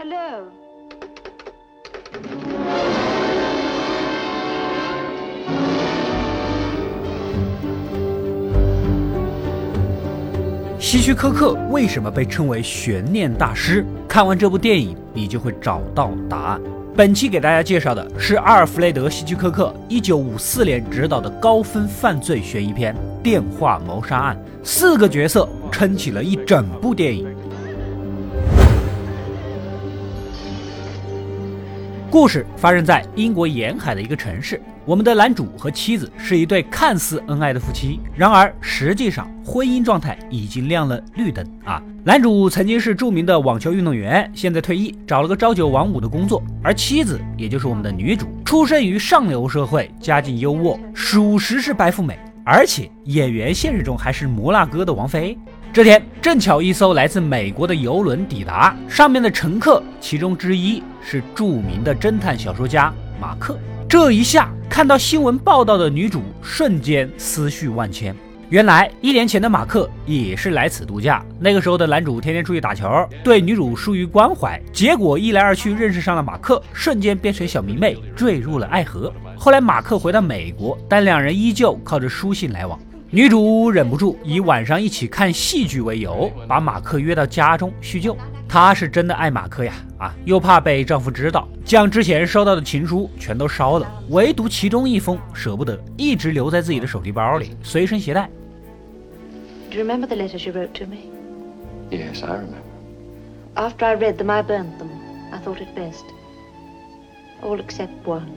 Hello. 希区柯克为什么被称为悬念大师？看完这部电影，你就会找到答案。本期给大家介绍的是阿尔弗雷德·希区柯克1954年执导的高分犯罪悬疑片《电话谋杀案》，四个角色撑起了一整部电影。故事发生在英国沿海的一个城市。我们的男主和妻子是一对看似恩爱的夫妻，然而实际上婚姻状态已经亮了绿灯啊！男主曾经是著名的网球运动员，现在退役，找了个朝九晚五的工作。而妻子，也就是我们的女主，出生于上流社会，家境优渥，属实是白富美，而且演员现实中还是摩纳哥的王妃。这天正巧一艘来自美国的游轮抵达，上面的乘客其中之一是著名的侦探小说家马克。这一下看到新闻报道的女主，瞬间思绪万千。原来一年前的马克也是来此度假，那个时候的男主天天出去打球，对女主疏于关怀，结果一来二去认识上了马克，瞬间变成小迷妹，坠入了爱河。后来马克回到美国，但两人依旧靠着书信来往。女主忍不住以晚上一起看戏剧为由，把马克约到家中叙旧。她是真的爱马克呀，啊，又怕被丈夫知道，将之前收到的情书全都烧了，唯独其中一封舍不得，一直留在自己的手提包里，随身携带。Do you remember the letters you wrote to me? Yes, I remember. After I read them, I burned them. I thought it best. All except one.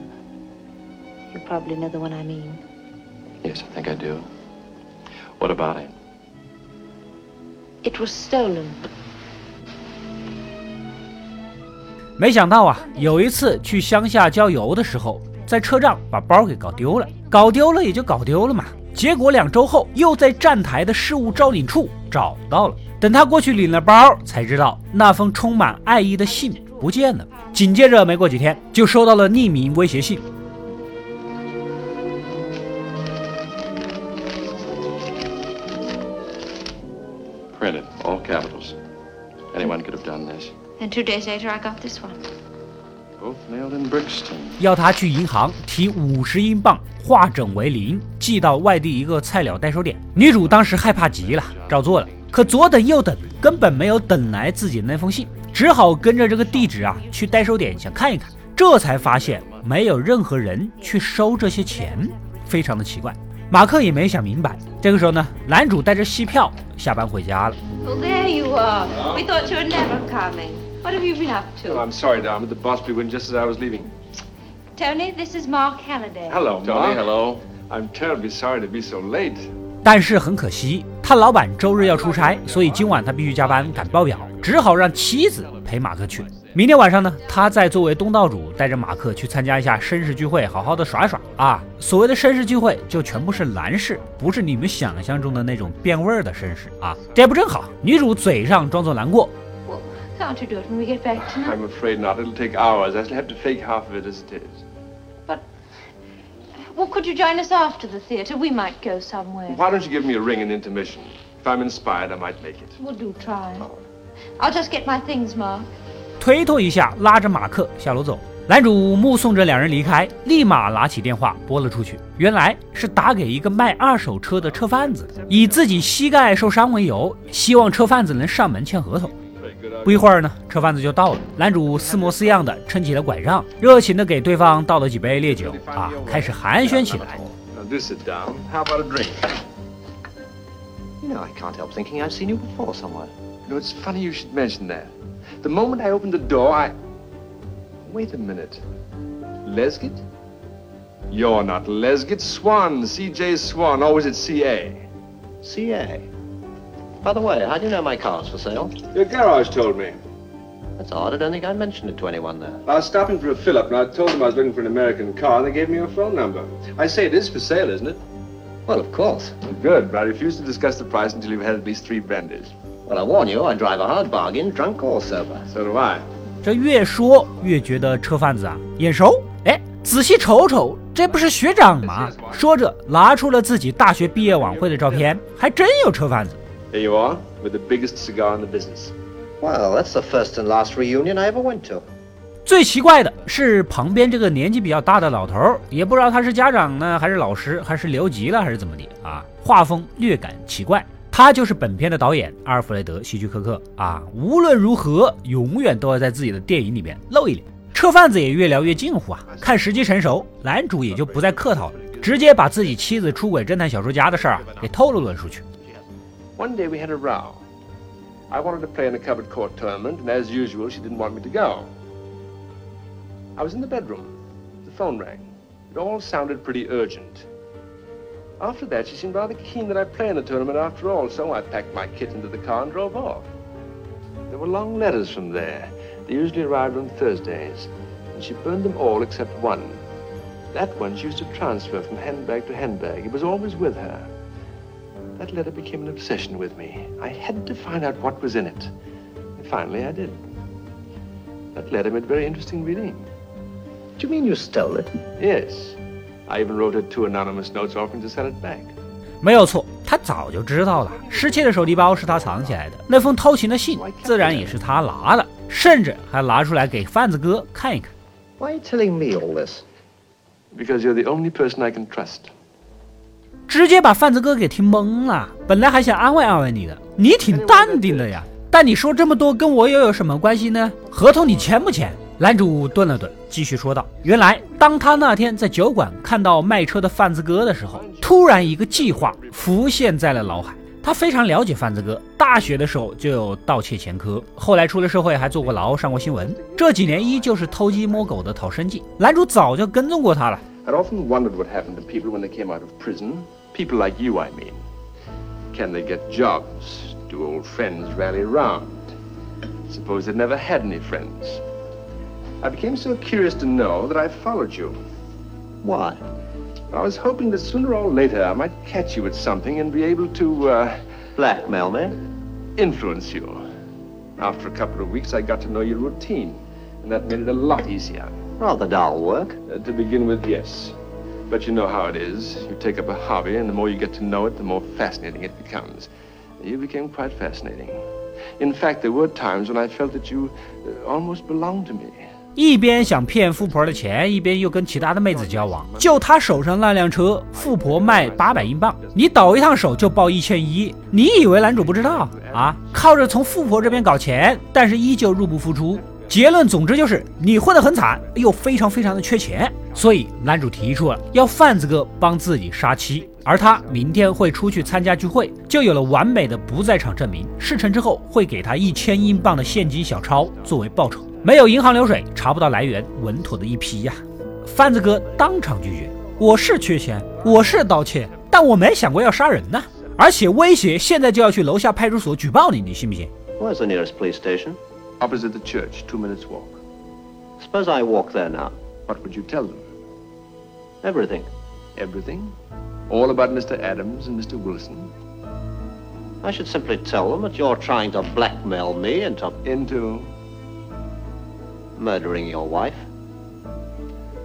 You probably know the one I mean. Yes, I think I do. What about it? It was stolen. 没想到啊，有一次去乡下郊游的时候，在车站把包给搞丢了。搞丢了也就搞丢了嘛。结果两周后又在站台的事务招领处找到了。等他过去领了包，才知道那封充满爱意的信不见了。紧接着没过几天，就收到了匿名威胁信。Printed, all capitals. Anyone could have done this. And two days later, I got this one. Both mailed in Brixton. 要他去银行提五十英镑，化整为零，寄到外地一个菜鸟代收点。女主当时害怕极了，照做了。可左等右等，根本没有等来自己的那封信，只好跟着这个地址啊去代收点想看一看。这才发现没有任何人去收这些钱，非常的奇怪。马克也没想明白。这个时候呢，男主带着戏票下班回家了。Oh, there you are. We thought you were never coming. What have you been up Oh, to? I'm sorry, Dom, but the boss blew in just as I was leaving. Tony, this is Mark Halliday. Hello, Tony. Hello. I'm terribly sorry to be so late. 但是很可惜，他老板周日要出差，所以今晚他必须加班赶报表，只好让妻子陪马克去。明天晚上呢，他再作为东道主带着马克去参加一下绅士聚会，好好的耍耍啊。所谓的绅士聚会，就全部是男士，不是你们想象中的那种变味儿的绅士啊。这不正好？女主嘴上装作难过，Well, can't you do it when we get back tonight? I'm afraid not. It'll take hours. I shall have to fake half of it as it is. But, well, could you join us after the theatre? We might go somewhere. Why don't you give me a ring in intermission? If I'm inspired, I might make it. We'll do try. I'll just get my things, Mark. 推脱一下，拉着马克下楼走。男主目送着两人离开，立马拿起电话拨了出去。原来是打给一个卖二手车的车贩子，以自己膝盖受伤为由，希望车贩子能上门签合同。不一会儿呢，车贩子就到了。男主似模似样的撑起了拐杖，热情的给对方倒了几杯烈酒啊，开始寒暄起来。Now do sit down. How about a drink? You know, I can't help thinking I've seen you before somewhere. You know, it's funny you should mention that. The moment I opened the door, I. Wait a minute. Lesgit? You're not Lesgit. Swan. C.J. Swan. Oh, Always at C.A. CA. By the way, how do you know my car's for sale? Your garage told me. That's odd. I don't think I mentioned it to anyone there. I was stopping for a fill-up, and I told them I was looking for an American car, and they gave me your phone number. I say it is for sale, isn't it? Well, of course. Well, good, but I refuse to discuss the price until you've had at least three brandies. Well, I warn you, I drive a hard bargain, drunk or sober. So do I. 这越说越觉得车贩子啊眼熟，哎，仔细瞅瞅，这不是学长吗？说着拿出了自己大学毕业晚会的照片，还真有车贩子。Here you are, with the biggest cigar in the business. Well, that's the first and last reunion I ever went to. 最奇怪的是，旁边这个年纪比较大的老头儿，也不知道他是家长呢，还是老师，还是留级了，还是怎么的啊？画风略感奇怪。他就是本片的导演阿尔弗雷德·希区柯克啊。无论如何，永远都要在自己的电影里面露一脸。车贩子也越聊越近乎啊。看时机成熟，男主也就不再客套了，直接把自己妻子出轨侦探小说家的事儿啊给透露了出去。One day we had a row. I wanted to play in a covered court tournament, and as usual, she didn't want me to go. I was in the bedroom. The phone rang. It all sounded pretty urgent. After that, she seemed rather keen that I play in the tournament after all, so I packed my kit into the car and drove off. There were long letters from there. They usually arrived on Thursdays, and she burned them all except one. That one she used to transfer from handbag to handbag. It was always with her. That letter became an obsession with me. I had to find out what was in it. And finally, I did. That letter made very interesting reading. Do you mean you stole it? Yes. I even wrote her two anonymous notes offering to send it back. 没有错，他早就知道了，失窃的手提包是他藏起来的，那封偷情的信自然也是他拿的，甚至还拿出来给贩子哥看一看。Why are you telling me all this? Because you're the only person I can trust. 直接把贩子哥给听懵了。本来还想安慰安慰你的，你挺淡定的呀。但你说这么多跟我又有什么关系呢？合同你签不签？男主顿了顿，继续说道：“原来，当他那天在酒馆看到卖车的贩子哥的时候，突然一个计划浮现在了脑海。他非常了解贩子哥，大学的时候就有盗窃前科，后来出了社会还坐过牢，上过新闻。这几年依旧是偷鸡摸狗的讨生计。男主早就跟踪过他了。I'd often wondered what happened to people when they came out of prison. People like you, I mean. Can they get jobs? Do old friends rally round? Suppose they never had any friends. I became so curious to know that I followed you. Why? I was hoping that sooner or later I might catch you at something and be able to, uh, Blackmail me? influence you. After a couple of weeks, I got to know your routine, and that made it a lot easier. Rather dull work. Uh, to begin with, yes. But you know how it is. You take up a hobby, and the more you get to know it, the more fascinating it becomes. You became quite fascinating. In fact, there were times when I felt that you uh, almost belonged to me. 一边想骗富婆的钱，一边又跟其他的妹子交往。就他手上那辆车，富婆卖八百英镑，你倒一趟手就报一千一。你以为男主不知道啊？靠着从富婆这边搞钱，但是依旧入不敷出。结论，总之就是你混得很惨，又非常非常的缺钱。所以男主提出了要贩子哥帮自己杀妻，而他明天会出去参加聚会，就有了完美的不在场证明。事成之后会给他一千英镑的现金小钞作为报酬。没有银行流水，查不到来源，稳妥的一批呀！贩子哥当场拒绝：“我是缺钱，我是盗窃，但我没想过要杀人呢，而且威胁现在就要去楼下派出所举报你，你信不信？” Where's the nearest police station? Opposite the church, two minutes walk. Suppose I walk there now. What would you tell them? Everything. Everything? All about Mr. Adams and Mr. Wilson? I should simply tell them that you're trying to blackmail me into Into. Murdering your wife.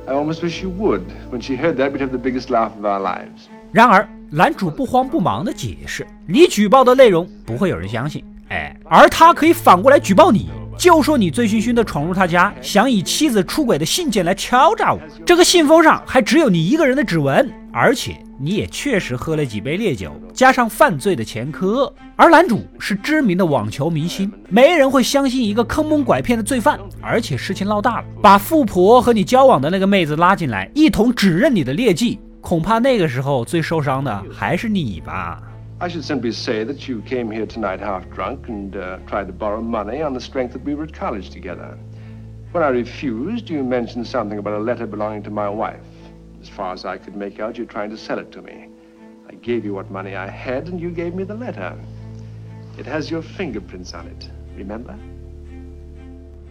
I almost wish you would. When she heard that, we'd have the biggest laugh of our lives. 然而，男主不慌不忙的解释：“你举报的内容不会有人相信，哎，而他可以反过来举报你，就说你醉醺醺的闯入他家，想以妻子出轨的信件来敲诈我。这个信封上还只有你一个人的指纹，而且你也确实喝了几杯烈酒，加上犯罪的前科。而男主是知名的网球明星，没人会相信一个坑蒙拐骗的罪犯。而且事情闹大了，把富婆和你交往的那个妹子拉进来，一同指认你的劣迹。”恐怕那个时候最受伤的还是你吧。I should simply say that you came here tonight half drunk and uh, tried to borrow money on the strength that we were at college together. When I refused, you mentioned something about a letter belonging to my wife. As far as I could make out, you're trying to sell it to me. I gave you what money I had, and you gave me the letter. It has your fingerprints on it. Remember?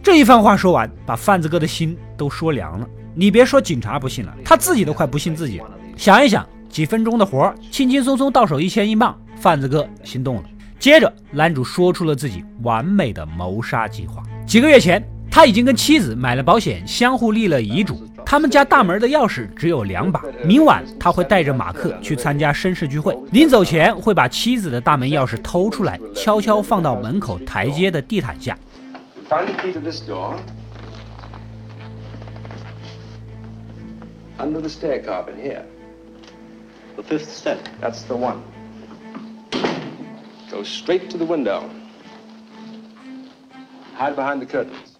这一番话说完，把贩子哥的心都说凉了。你别说警察不信了，他自己都快不信自己了。想一想， 几分钟的活儿，轻轻松松到手一千英镑，贩子哥心动了。接着，男主说出了自己完美的谋杀计划。几个月前，他已经跟妻子买了保险，相互立了遗嘱。他们家大门的钥匙只有两把。明晚他会带着马克去参加绅士聚会，临走前会把妻子的大门钥匙偷出来，悄悄放到门口台阶的地毯下。Under the stair carpet here. The fifth step. That's the one. Go straight to the window. Hide behind the curtains.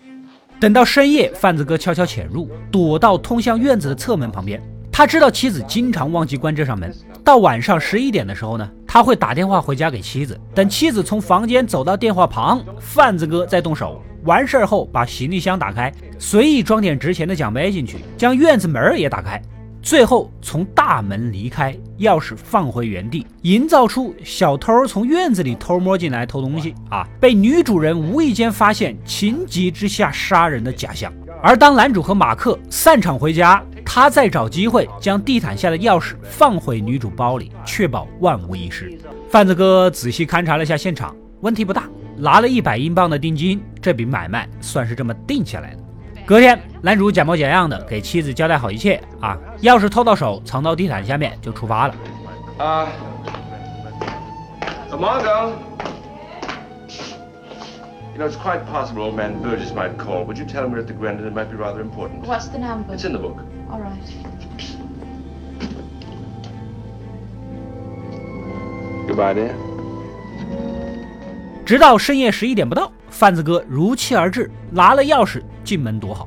等到深夜，贩子哥悄悄潜入，躲到通向院子的侧门旁边。他知道妻子经常忘记关这扇门。到晚上十一点的时候呢，他会打电话回家给妻子。等妻子从房间走到电话旁，贩子哥再动手。完事儿后，把行李箱打开，随意装点值钱的奖杯进去，将院子门也打开。最后从大门离开，钥匙放回原地，营造出小偷从院子里偷摸进来偷东西啊，被女主人无意间发现，情急之下杀人的假象。而当男主和马克散场回家，他再找机会将地毯下的钥匙放回女主包里，确保万无一失。贩子哥仔细勘察了下现场，问题不大，拿了一百英镑的定金，这笔买卖算是这么定下来的。隔天，男主假模假样的给妻子交代好一切啊，钥匙偷到手，藏到地毯下面，就出发了。Uh, Margot. You know, it's quite possible old man Burgess might call. Would you tell him we're at the Grandin? It might be rather important. What's the number? It's in the book. All right. Goodbye, dear. 直到深夜十一点不到，贩子哥如期而至，拿了钥匙进门躲好。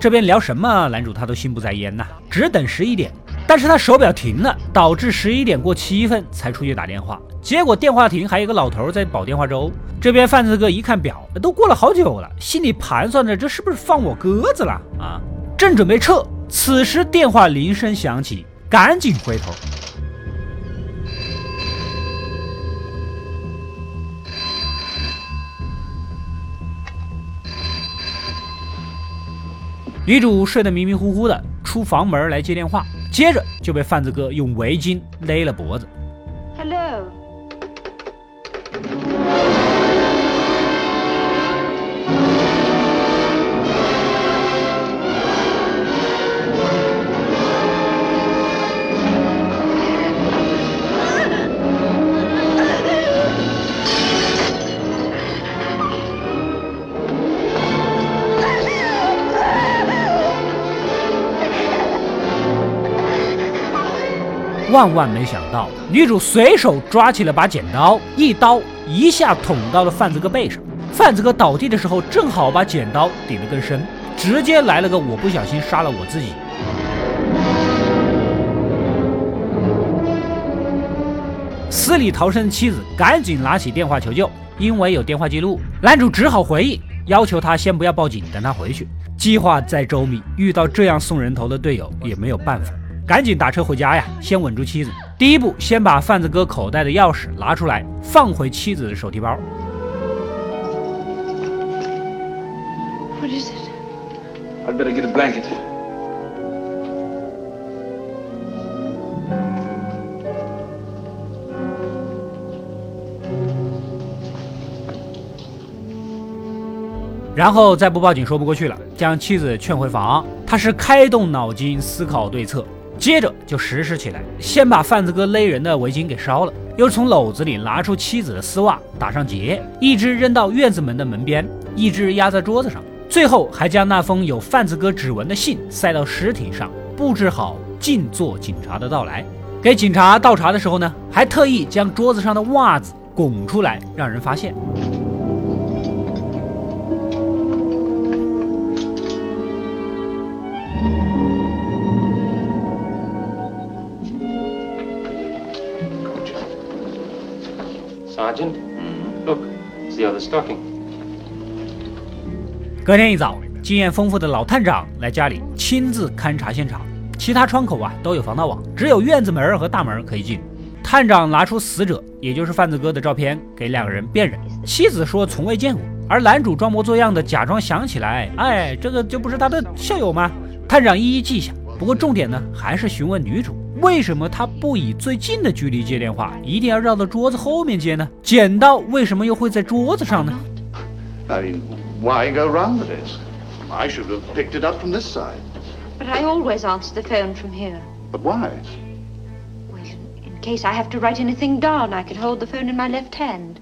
这边聊什么，男主他都心不在焉呐，只等十一点。但是他手表停了，导致十一点过七分才出去打电话。结果电话亭还有个老头在煲电话粥。这边贩子哥一看表，都过了好久了，心里盘算着这是不是放我鸽子了啊？正准备撤，此时电话铃声响起，赶紧回头。女主睡得迷迷糊糊的，出房门来接电话，接着就被贩子哥用围巾勒了脖子。万万没想到，女主随手抓起了把剪刀，一刀一下捅到了贩子哥背上。贩子哥倒地的时候，正好把剪刀顶得更深，直接来了个我不小心杀了我自己。死里逃生的妻子赶紧拿起电话求救，因为有电话记录，男主只好回应，要求他先不要报警，等他回去。计划再周密，遇到这样送人头的队友也没有办法，赶紧打车回家呀，先稳住妻子。第一步，先把贩子哥口袋的钥匙拿出来，放回妻子的手提包。What is it? I'd better get a blanket. 然后再不报警说不过去了，将妻子劝回房。他是开动脑筋思考对策，接着就实施起来。先把贩子哥勒人的围巾给烧了，又从篓子里拿出妻子的丝袜打上结，一只扔到院子门的门边，一只压在桌子上，最后还将那封有贩子哥指纹的信塞到尸体上，布置好静坐警察的到来。给警察倒茶的时候呢，还特意将桌子上的袜子拱出来，让人发现。Stalking 隔天一早，经验丰富的老探长来家里亲自勘察现场，其他窗口啊都有防盗网，只有院子门和大门可以进。探长拿出死者，也就是贩子哥的照片给两个人辨认。妻子说从未见过，而男主装模作样的假装想起来，哎，这个就不是他的校友吗？探长一一记下。不过重点呢，还是询问女主为什么她不以最近的距离接电话，一定要绕到桌子后面接呢？剪刀为什么又会在桌子上呢？ I mean, why go round the desk? I should have picked it up from this side. But I always answer the phone from here. But why? In case I have to write anything down, I could hold the phone in my left hand.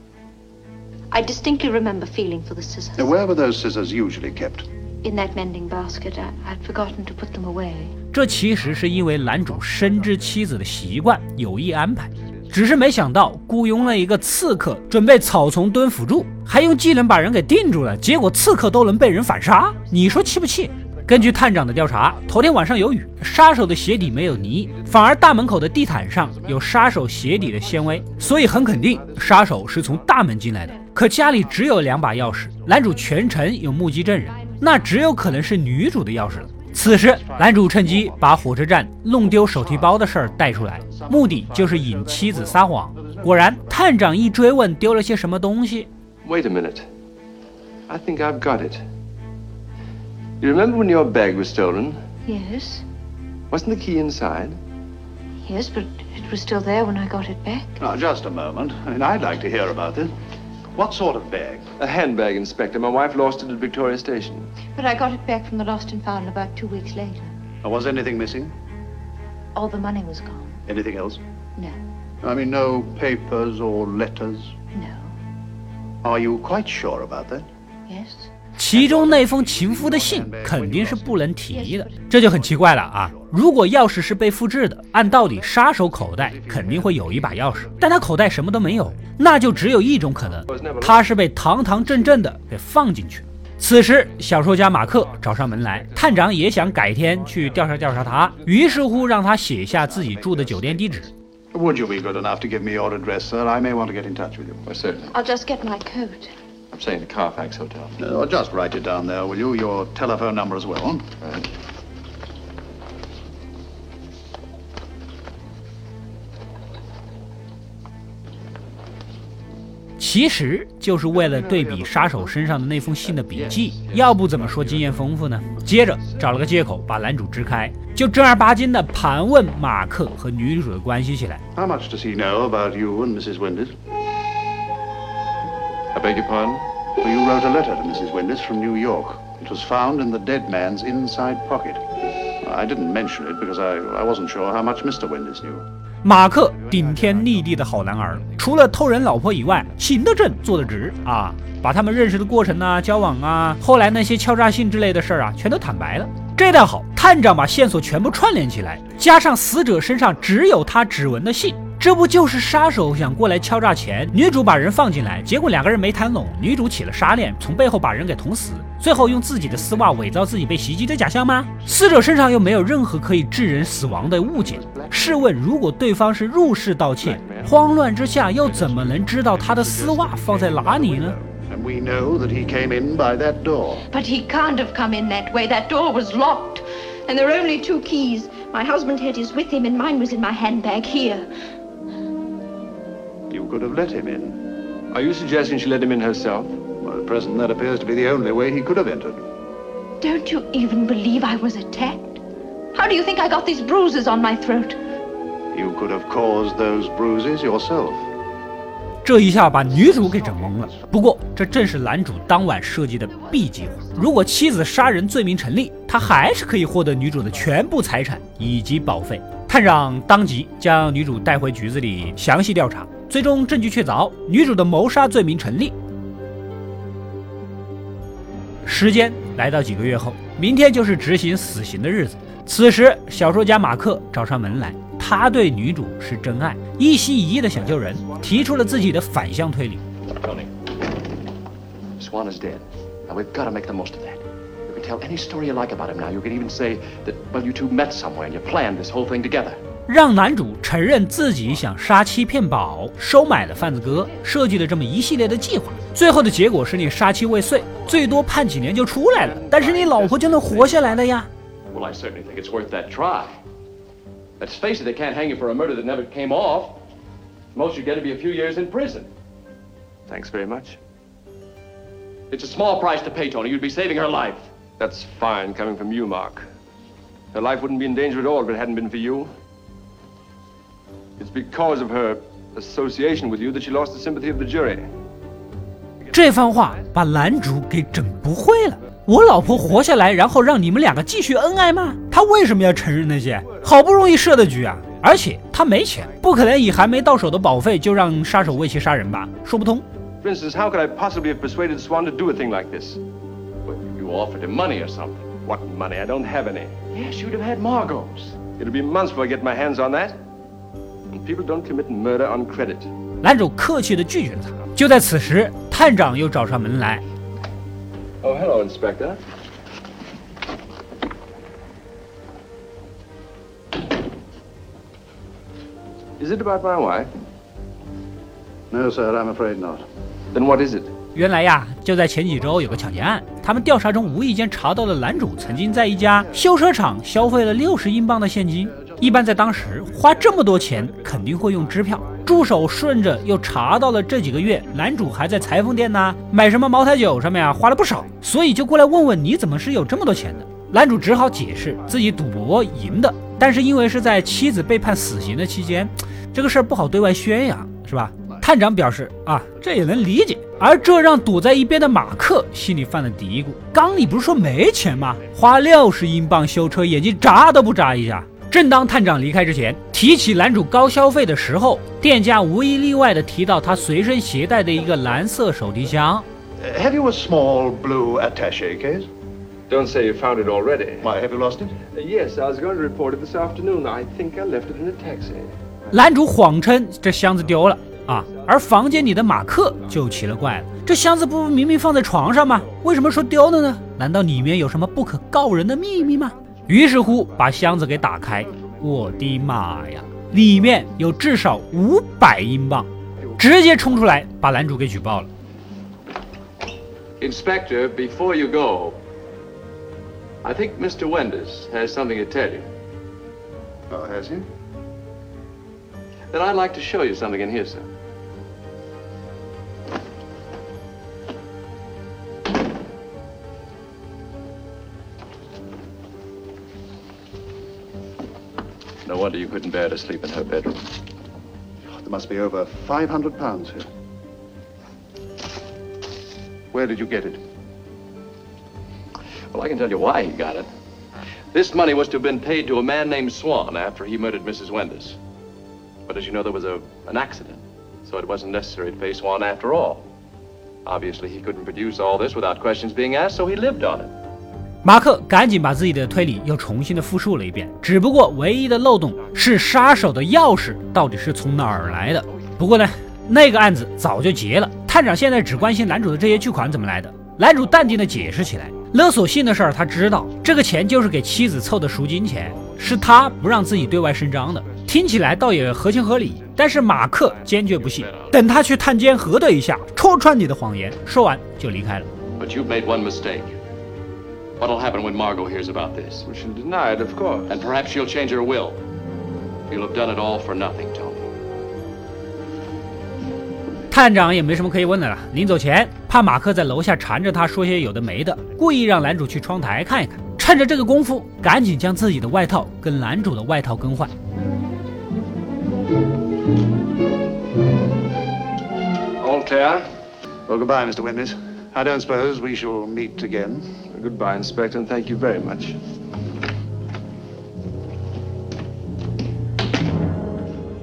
I distinctly remember feeling for the scissors. Now, where were those scissors usually kept? In that mending basket, I'd forgotten to put them away. 这其实是因为男主深知妻子的习惯，有意安排。只是没想到雇佣了一个刺客，准备草丛蹲辅助，还用技能把人给定住了。结果刺客都能被人反杀，你说气不气？根据探长的调查，头天晚上有雨，杀手的鞋底没有泥，反而大门口的地毯上有杀手鞋底的纤维，所以很肯定杀手是从大门进来的。可家里只有两把钥匙，男主全程有目击证人，那只有可能是女主的钥匙了。此时，男主趁机把火车站弄丢手提包的事儿带出来，目的就是引妻子撒谎。果然，探长一追问丢了些什么东西，Wait a minute. I think I've got it. You remember when your bag was stolen? Yes. Wasn't the key inside? Yes, but it was still there when I got it back. Not just a moment. I mean, I'd like to hear about this. What sort of bag? A handbag, Inspector. My wife lost it at Victoria Station. But I got it back from the lost and found about two weeks later. was anything missing? All the money was gone. Anything else? No. I mean, no papers or letters? No. Are you quite sure about that? Yes. 其中那封情夫的信肯定是不能提的，这就很奇怪了啊！如果钥匙是被复制的，按道理杀手口袋肯定会有一把钥匙，但他口袋什么都没有，那就只有一种可能，他是被堂堂正正的给放进去。此时，小说家马克找上门来，探长也想改天去调查调查他，于是乎让他写下自己住的酒店地址。Would you be good enough to give me your address, sir? I may want to get in touch with you. Certainly. I'll just get my coat. I'm saying the Carfax Hotel. No, just write it down there, will you? Your telephone number as well. Right. 其实就是为了对比杀手身上的那封信的笔记，要不怎么说经验丰富呢？接着找了个借口把男主支开，就正儿八经的盘问马克和女主的关系起来。How much does he know about you and Mrs. Windus? I beg your pardon? Well, you wrote a letter to Mrs. Windus from New York. It was found in the dead man's inside pocket. I didn't mention it because I, I wasn't sure how much Mr. Windus knew. 马克顶天立地的好男儿，除了偷人老婆以外，行得正，坐得直啊！把他们认识的过程啊、交往啊、后来那些敲诈信之类的事儿啊，全都坦白了。这倒好，探长把线索全部串联起来，加上死者身上只有他指纹的信。这不就是杀手想过来敲诈钱，女主把人放进来，结果两个人没谈拢，女主起了杀念，从背后把人给捅死，最后用自己的丝袜伪造自己被袭击的假象吗？死者身上又没有任何可以致人死亡的物件，试问如果对方是入室盗窃，慌乱之下又怎么能知道他的丝袜放在哪里呢？And we know that he came in by that door. But he can't have come in that way. That door was locked. And there are only two keys. My husband had his with him, and mine was in my handbag here. Could have let him in. Are you suggesting she let him in herself? Well, at present, that appears to be the only way he could have entered. Don't you even believe I was attacked? How do you think I got these bruises on my throat? You could have caused those bruises yourself. 这一下把女主给整懵了。不过，这正是男主当晚设计的 B 计划。如果妻子杀人罪名成立，他还是可以获得女主的全部财产以及保费。探长当即将女主带回局子里详细调查，最终证据确凿，女主的谋杀罪名成立。时间来到几个月后，明天就是执行死刑的日子。此时，小说家马克找上门来，他对女主是真爱，一心一意的想救人，提出了自己的反向推理。Tony, Swan is dead. Now we've got to make the most of that. You can tell any story you like about him now. You can even say that, well, you two met somewhere and you planned this whole thing together. 让男主承认自己想杀妻骗保，收买了贩子哥，设计了这么一系列的计划。最后的结果是你杀妻未遂，最多判几年就出来了，但是你老婆就能活下来了呀。Well, I certainly think it's worth that try. Let's face it, they can't hang you for a murder that never came off. Most you'd get to be a few years in prison. Thanks very much. It's a small price to pay, Tony. You'd be saving her life. That's fine coming from you, Mark. Her life wouldn't be in danger at all if it hadn't been for you. It's because of her association with you that she lost the sympathy of the jury. 这番话把男主给整不会了。我老婆活下来，然后让你们两个继续恩爱吗？他为什么要承认那些？好不容易设的局啊！而且他没钱，不可能以还没到手的保费就让杀手为其杀人吧？说不通。For instance, how could I possibly have persuaded Swan to do a thing like this? Well, you offered him money or something. What money? I don't have any. Yes, you'd have had Margot's. It'll be months before I get my hands on that. People don't commit murder on credit. 男主客气地拒绝了他。就在此时，探长又找上门来。Oh, hello, Inspector. Is it about my wife? No, sir, I'm afraid not. Then what is it? 原来呀，就在前几周有个抢劫案，他们调查中无意间查到了男主曾经在一家修车厂消费了六十英镑的现金。一般在当时花这么多钱，肯定会用支票。助手顺着又查到了这几个月男主还在裁缝店呐、买什么茅台酒上面啊花了不少，所以就过来问问你怎么是有这么多钱的。男主只好解释自己赌博赢的，但是因为是在妻子被判死刑的期间，这个事儿不好对外宣扬，是吧？探长表示啊，这也能理解。而这让躲在一边的马克心里犯了嘀咕：刚你不是说没钱吗？花六十英镑修车，眼睛眨都不眨一下。正当探长离开之前，提起男主高消费的时候，店家无一例外的提到他随身携带的一个蓝色手提箱。Uh, Have you a small blue attache case? Don't say you found it already. Why, have you lost it? Uh, yes, I was going to report it this afternoon. I think I left it in a taxi. 男主谎称这箱子丢了啊，而房间里的马克就奇了怪了，这箱子不明明放在床上吗？为什么说丢了呢？难道里面有什么不可告人的秘密吗？于是乎把箱子给打开，我的妈呀，里面有至少五百英镑，直接冲出来把男主给举报了。Inspector, before you go, I think Mr. Wenders has something to tell you. Oh, has he? Then I'd like to show you something in here, sir. Wonder you couldn't bear to sleep in her bedroom. There must be over 500 pounds here. Where did you get it? Well, I can tell you why he got it. This money was to have been paid to a man named Swan after he murdered Mrs. Wenders. But as you know, there was a, an accident, so it wasn't necessary to pay Swan after all. Obviously, he couldn't produce all this without questions being asked, so he lived on it. 马克赶紧把自己的推理又重新的复述了一遍，只不过唯一的漏洞是杀手的钥匙到底是从哪儿来的。不过呢，那个案子早就结了，探长现在只关心男主的这些巨款怎么来的。男主淡定的解释起来，勒索信的事儿他知道，这个钱就是给妻子凑的赎金钱，是他不让自己对外声张的。听起来倒也合情合理，但是马克坚决不信，等他去探监核对一下，戳穿你的谎言。说完就离开了。But What'll happen when Margot hears about this? We shall deny it, of course. And perhaps she'll change her will. You'll have done it all for nothing, Tony. 探长也没什么可以问的了。临走前，怕马克在楼下缠着他说些有的没的，故意让男主去窗台看一看。趁着这个功夫，赶紧将自己的外套跟男主的外套更换。 Altair. Well, goodbye, Mr. Windus. I don't suppose we shall meet again. Goodbye, Inspector. Thank you very much.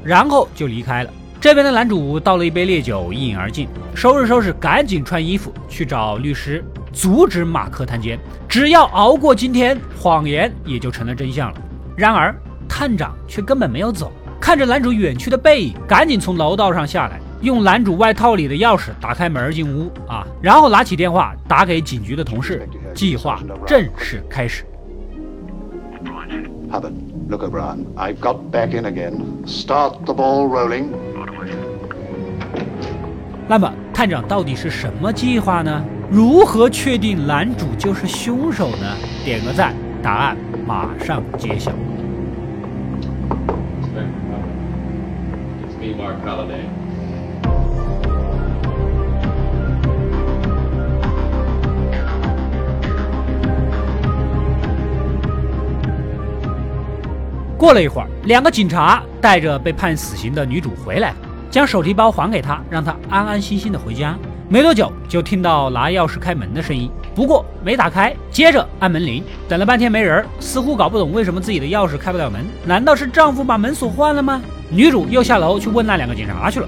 然后就离开了。这边的男主倒了一杯烈酒，一饮而尽，收拾收拾，赶紧穿衣服去找律师，阻止马克探监。只要熬过今天，谎言也就成了真相了。然而，探长却根本没有走，看着男主远去的背影，赶紧从楼道上下来，用男主外套里的钥匙打开门进屋啊，然后拿起电话打给警局的同事，计划正式开始。Hubbard, look, O'Brien. I've got back in again. Start the ball rolling. 那么，探长到底是什么计划呢？如何确定男主就是凶手呢？点个赞，答案马上揭晓。It's me, Mark Halliday. 过了一会儿，两个警察带着被判死刑的女主回来，将手提包还给她，让她安安心心的回家。没多久，就听到拿钥匙开门的声音。不过没打开。接着按门铃，等了半天没人，似乎搞不懂为什么自己的钥匙开不了门。难道是丈夫把门锁换了吗？女主又下楼去问那两个警察去了。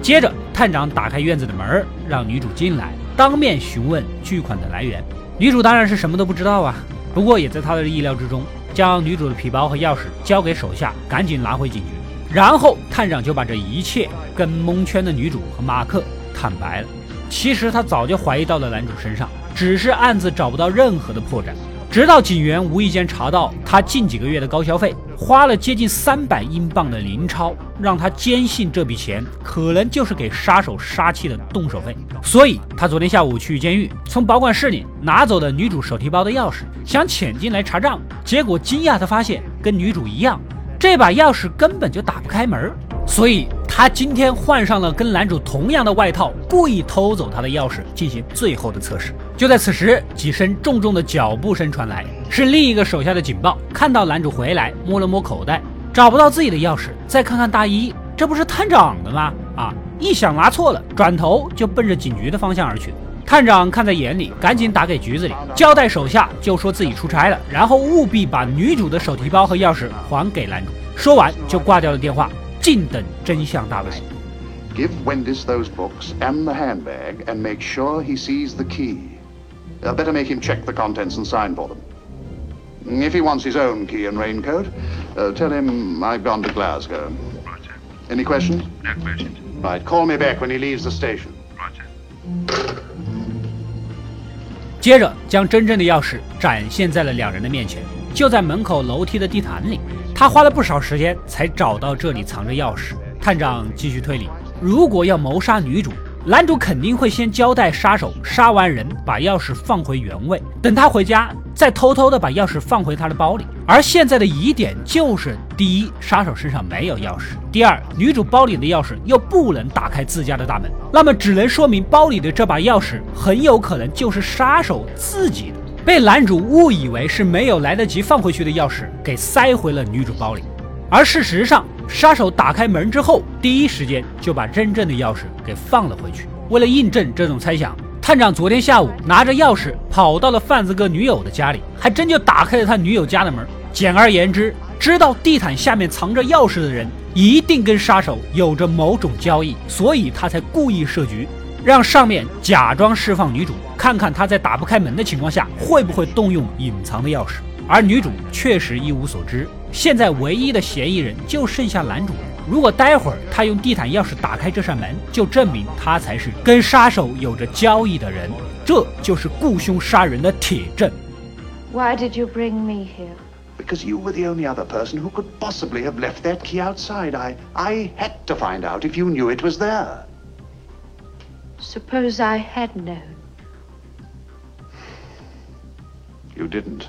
接着，探长打开院子的门，让女主进来，当面询问巨款的来源。女主当然是什么都不知道啊，不过也在他的意料之中，将女主的皮包和钥匙交给手下，赶紧拿回警局。然后探长就把这一切跟蒙圈的女主和马克坦白了。其实他早就怀疑到了男主身上，只是案子找不到任何的破绽。直到警员无意间查到他近几个月的高消费，花了接近三百英镑的零钞，让他坚信这笔钱可能就是给杀手杀妻的动手费。所以他昨天下午去监狱，从保管室里拿走了女主手提包的钥匙，想潜进来查账，结果惊讶的发现跟女主一样。这把钥匙根本就打不开门，所以他今天换上了跟男主同样的外套，故意偷走他的钥匙进行最后的测试。就在此时，几声重重的脚步声传来，是另一个手下的警报。看到男主回来，摸了摸口袋，找不到自己的钥匙，再看看大衣，这不是探长的吗？啊！一想拿错了，转头就奔着警局的方向而去。探长看在眼里，赶紧打给局子里，交代手下就说自己出差了，然后务必把女主的手提包和钥匙还给男主。说完就挂掉了电话，静等真相大白。Give Wendis those books and the handbag and make sure he sees the key. Uh, better make him check the contents and sign for them. If he wants his own key and raincoat, uh, tell him I've gone to Glasgow. Any questions? No questions. Right, call me back when he leaves the station. 接着将真正的钥匙展现在了两人的面前，就在门口楼梯的地毯里。他花了不少时间才找到这里藏着钥匙。探长继续推理：如果要谋杀女主，男主肯定会先交代杀手杀完人把钥匙放回原位，等他回家再偷偷的把钥匙放回他的包里。而现在的疑点就是：第一，杀手身上没有钥匙；第二，女主包里的钥匙又不能打开自家的大门，那么只能说明包里的这把钥匙很有可能就是杀手自己的，被男主误以为是没有来得及放回去的钥匙给塞回了女主包里。而事实上，杀手打开门之后，第一时间就把真正的钥匙给放了回去。为了印证这种猜想。探长昨天下午拿着钥匙跑到了贩子哥女友的家里，还真就打开了他女友家的门。简而言之，知道地毯下面藏着钥匙的人，一定跟杀手有着某种交易，所以他才故意设局，让上面假装释放女主，看看他在打不开门的情况下会不会动用隐藏的钥匙。而女主确实一无所知，现在唯一的嫌疑人就剩下男主。如果待会儿他用地毯钥匙打开这扇门，就证明他才是跟杀手有着交易的人，这就是雇凶杀人的铁证。Why did you bring me here? Because you were the only other person who could possibly have left that key outside. I, I had to find out if you knew it was there. Suppose I had known. You didn't.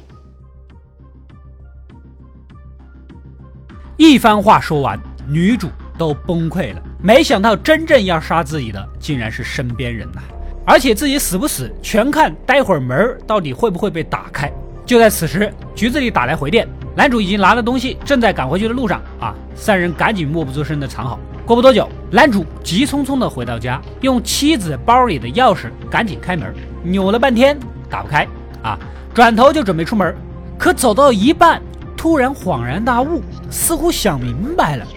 一番话说完。女主都崩溃了，没想到真正要杀自己的竟然是身边人呐！而且自己死不死，全看待会儿门到底会不会被打开。就在此时，局子里打来回电，男主已经拿了东西，正在赶回去的路上啊！三人赶紧默不作声的藏好。过不多久，男主急匆匆的回到家，用妻子包里的钥匙赶紧开门，扭了半天打不开啊！转头就准备出门，可走到一半，突然恍然大悟，似乎想明白了。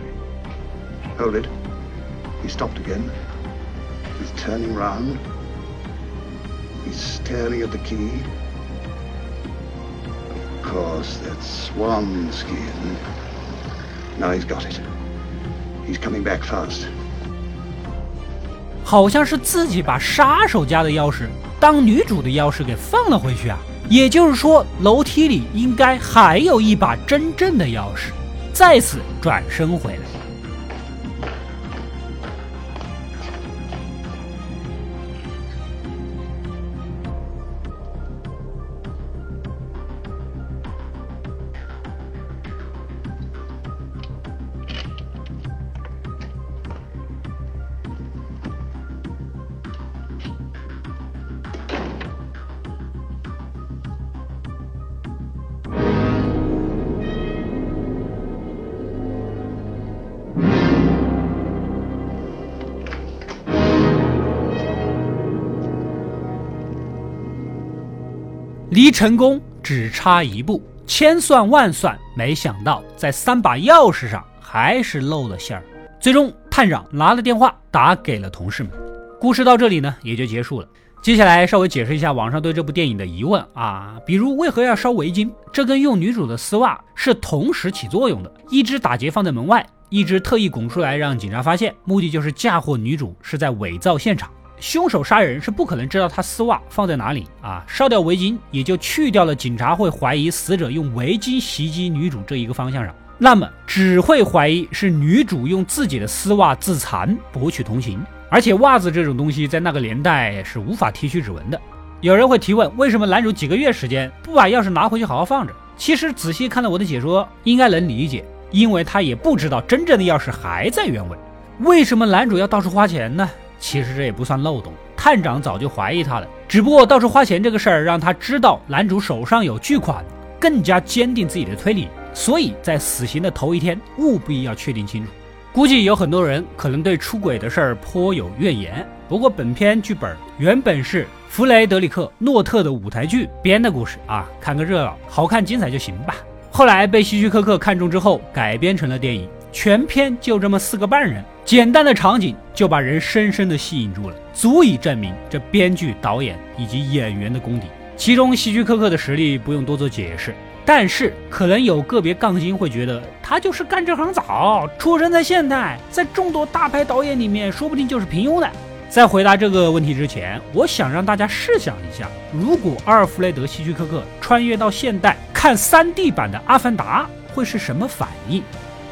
Hold it. He stopped again. He's turning round. He's staring at the key. Of course, that's swan skin. Now he's got it. He's coming back fast. 好像是自己把杀手家的钥匙当女主的钥匙给放了回去啊！也就是说，楼梯里应该还有一把真正的钥匙。再次转身回来。离成功只差一步，千算万算，没想到在三把钥匙上还是漏了馅儿。最终，探长拿了电话打给了同事们。故事到这里呢，也就结束了。接下来稍微解释一下网上对这部电影的疑问啊，比如为何要烧围巾？这跟用女主的丝袜是同时起作用的，一只打结放在门外，一只特意拱出来让警察发现，目的就是嫁祸女主是在伪造现场。凶手杀人是不可能知道他丝袜放在哪里啊，烧掉围巾也就去掉了警察会怀疑死者用围巾袭击女主这一个方向上，那么只会怀疑是女主用自己的丝袜自残博取同情。而且袜子这种东西在那个年代是无法提取指纹的。有人会提问，为什么男主几个月时间不把钥匙拿回去好好放着？其实仔细看了我的解说，应该能理解，因为他也不知道真正的钥匙还在原位。为什么男主要到处花钱呢？其实这也不算漏洞，探长早就怀疑他了，只不过到处花钱这个事儿让他知道男主手上有巨款，更加坚定自己的推理，所以在死刑的头一天务必要确定清楚。估计有很多人可能对出轨的事儿颇有怨言。不过本片剧本原本是弗雷德里克·诺特的舞台剧编的故事啊，看个热闹，好看精彩就行吧。后来被希区柯克看中之后，改编成了电影。全片就这么四个半人，简单的场景就把人深深的吸引住了，足以证明这编剧、导演以及演员的功底。其中希区柯克的实力不用多做解释。但是，可能有个别杠精会觉得他就是干这行早，出生在现代，在众多大牌导演里面，说不定就是平庸的。在回答这个问题之前，我想让大家试想一下，如果阿尔弗雷德·希区柯克穿越到现代看 3D 版的《阿凡达》，会是什么反应？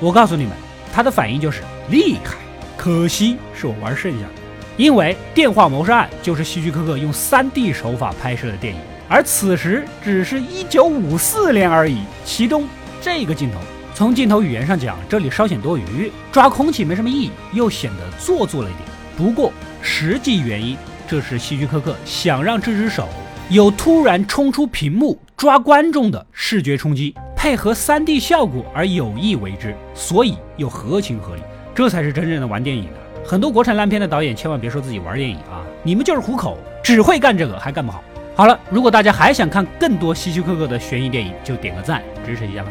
我告诉你们，他的反应就是厉害。可惜是我玩剩下的，因为《电话谋杀案》就是希区柯克用 3D 手法拍摄的电影。而此时只是一九五四年而已，其中这个镜头，从镜头语言上讲，这里稍显多余，抓空气没什么意义，又显得做作了一点。不过实际原因，这是希区柯克想让这只手有突然冲出屏幕抓观众的视觉冲击，配合 3D 效果而有意为之，所以又合情合理，这才是真正的玩电影的。很多国产烂片的导演千万别说自己玩电影啊，你们就是糊口，只会干这个还干不好。好了，如果大家还想看更多希区柯克的悬疑电影，就点个赞支持一下吧。